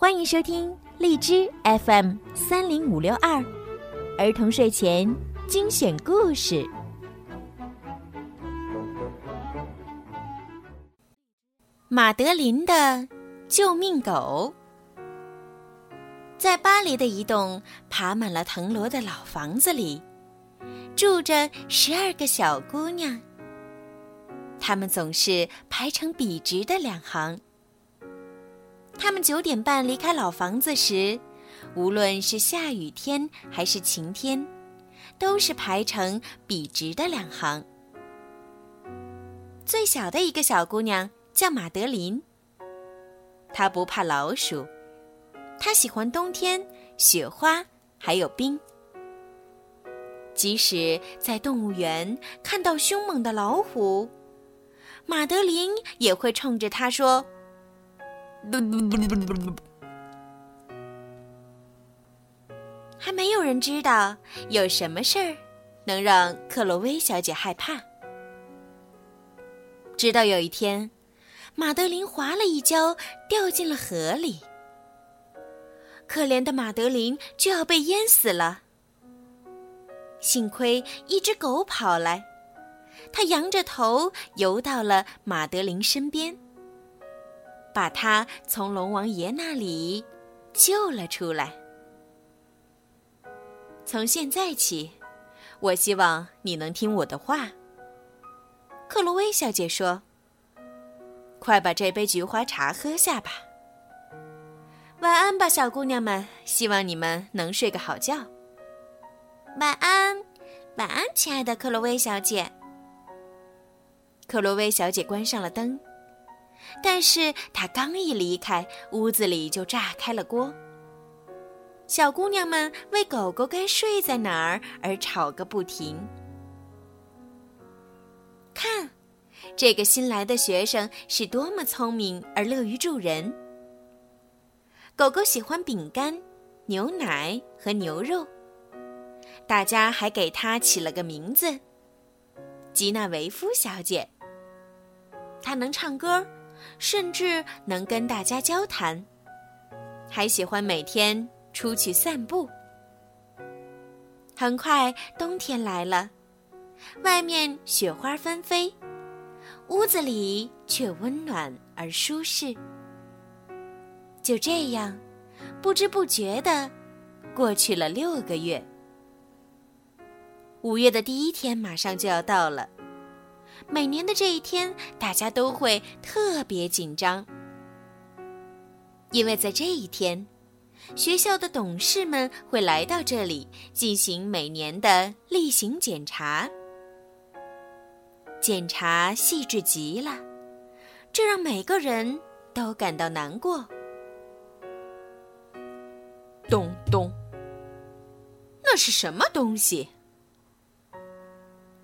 欢迎收听荔枝 FM 三零五六二儿童睡前精选故事。马德琳的救命狗，在巴黎的一栋爬满了藤萝的老房子里，住着十二个小姑娘。她们总是排成笔直的两行。他们九点半离开老房子时，无论是下雨天还是晴天，都是排成笔直的两行。最小的一个小姑娘叫马德琳。她不怕老鼠，她喜欢冬天、雪花还有冰。即使在动物园看到凶猛的老虎，马德琳也会冲着它说。还没有人知道有什么事儿能让克洛威小姐害怕。直到有一天，马德琳滑了一跤，掉进了河里。可怜的马德琳就要被淹死了。幸亏一只狗跑来，它仰着头游到了马德琳身边。把他从龙王爷那里救了出来。从现在起，我希望你能听我的话。”克洛威小姐说，“快把这杯菊花茶喝下吧。晚安吧，小姑娘们，希望你们能睡个好觉。晚安，晚安，亲爱的克洛威小姐。”克洛威小姐关上了灯。但是他刚一离开，屋子里就炸开了锅。小姑娘们为狗狗该睡在哪儿而吵个不停。看，这个新来的学生是多么聪明而乐于助人。狗狗喜欢饼干、牛奶和牛肉。大家还给它起了个名字——吉娜维夫小姐。她能唱歌。甚至能跟大家交谈，还喜欢每天出去散步。很快冬天来了，外面雪花纷飞，屋子里却温暖而舒适。就这样，不知不觉的过去了六个月。五月的第一天马上就要到了。每年的这一天，大家都会特别紧张，因为在这一天，学校的董事们会来到这里进行每年的例行检查。检查细致极了，这让每个人都感到难过。咚咚，那是什么东西？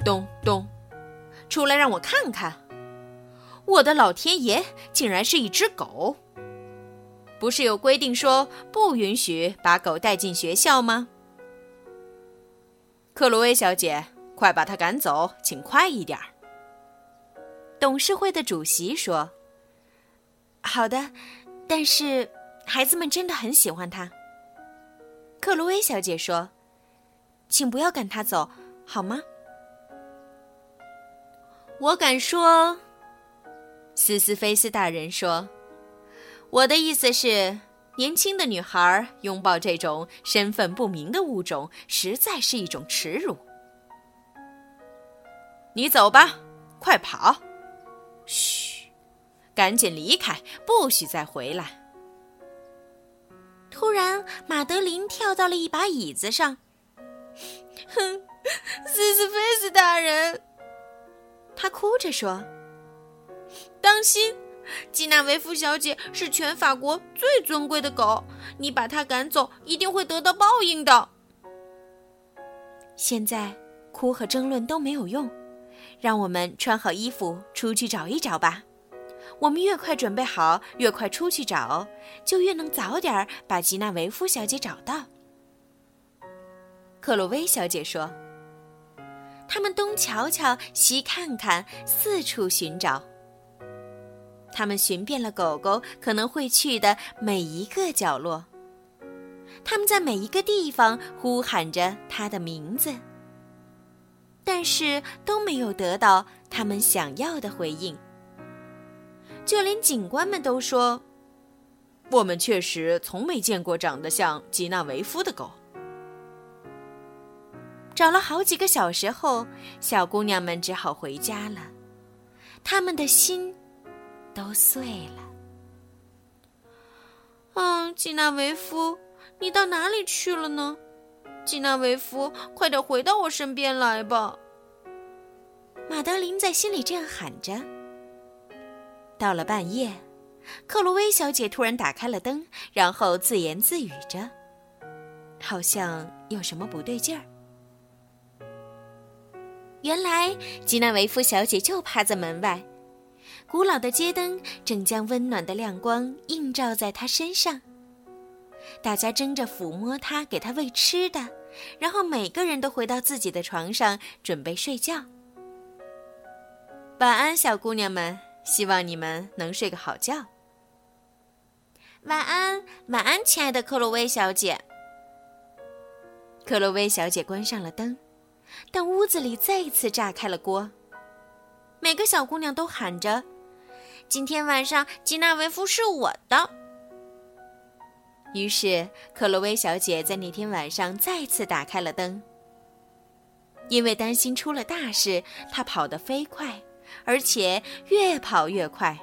咚咚。出来让我看看！我的老天爷，竟然是一只狗！不是有规定说不允许把狗带进学校吗？克罗威小姐，快把它赶走，请快一点儿。董事会的主席说：“好的，但是孩子们真的很喜欢它。”克罗威小姐说：“请不要赶它走，好吗？”我敢说，斯斯菲斯大人说：“我的意思是，年轻的女孩拥抱这种身份不明的物种，实在是一种耻辱。”你走吧，快跑！嘘，赶紧离开，不许再回来！突然，马德琳跳到了一把椅子上。哼，斯斯菲斯大人。他哭着说：“当心，吉纳维夫小姐是全法国最尊贵的狗，你把它赶走，一定会得到报应的。”现在，哭和争论都没有用，让我们穿好衣服出去找一找吧。我们越快准备好，越快出去找，就越能早点把吉纳维夫小姐找到。”克洛威小姐说。他们东瞧瞧，西看看，四处寻找。他们寻遍了狗狗可能会去的每一个角落。他们在每一个地方呼喊着它的名字，但是都没有得到他们想要的回应。就连警官们都说：“我们确实从没见过长得像吉纳维夫的狗。”找了好几个小时后，小姑娘们只好回家了。他们的心都碎了。啊，吉纳维夫，你到哪里去了呢？吉纳维夫，快点回到我身边来吧！马德琳在心里这样喊着。到了半夜，克洛威小姐突然打开了灯，然后自言自语着，好像有什么不对劲儿。原来吉娜维夫小姐就趴在门外，古老的街灯正将温暖的亮光映照在她身上。大家争着抚摸她，给她喂吃的，然后每个人都回到自己的床上准备睡觉。晚安，小姑娘们，希望你们能睡个好觉。晚安，晚安，亲爱的克洛威小姐。克洛威小姐关上了灯。但屋子里再一次炸开了锅。每个小姑娘都喊着：“今天晚上吉娜维夫是我的。”于是，克洛威小姐在那天晚上再次打开了灯。因为担心出了大事，她跑得飞快，而且越跑越快。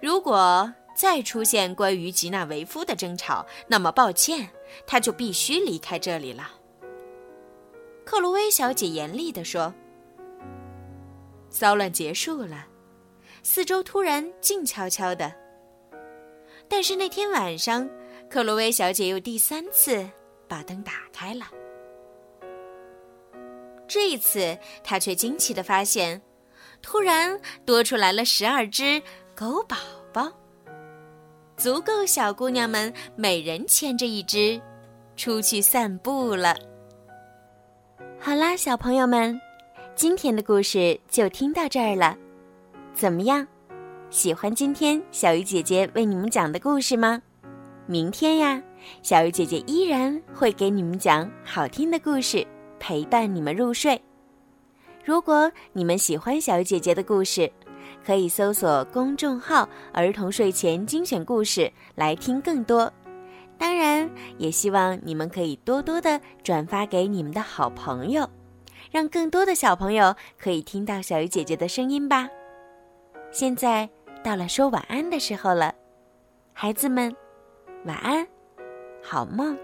如果再出现关于吉娜维夫的争吵，那么抱歉，她就必须离开这里了。克洛威小姐严厉地说：“骚乱结束了，四周突然静悄悄的。但是那天晚上，克洛威小姐又第三次把灯打开了。这一次，她却惊奇地发现，突然多出来了十二只狗宝宝，足够小姑娘们每人牵着一只，出去散步了。”好啦，小朋友们，今天的故事就听到这儿了。怎么样，喜欢今天小鱼姐姐为你们讲的故事吗？明天呀，小鱼姐姐依然会给你们讲好听的故事，陪伴你们入睡。如果你们喜欢小鱼姐姐的故事，可以搜索公众号“儿童睡前精选故事”来听更多。当然，也希望你们可以多多的转发给你们的好朋友，让更多的小朋友可以听到小鱼姐姐的声音吧。现在到了说晚安的时候了，孩子们，晚安，好梦。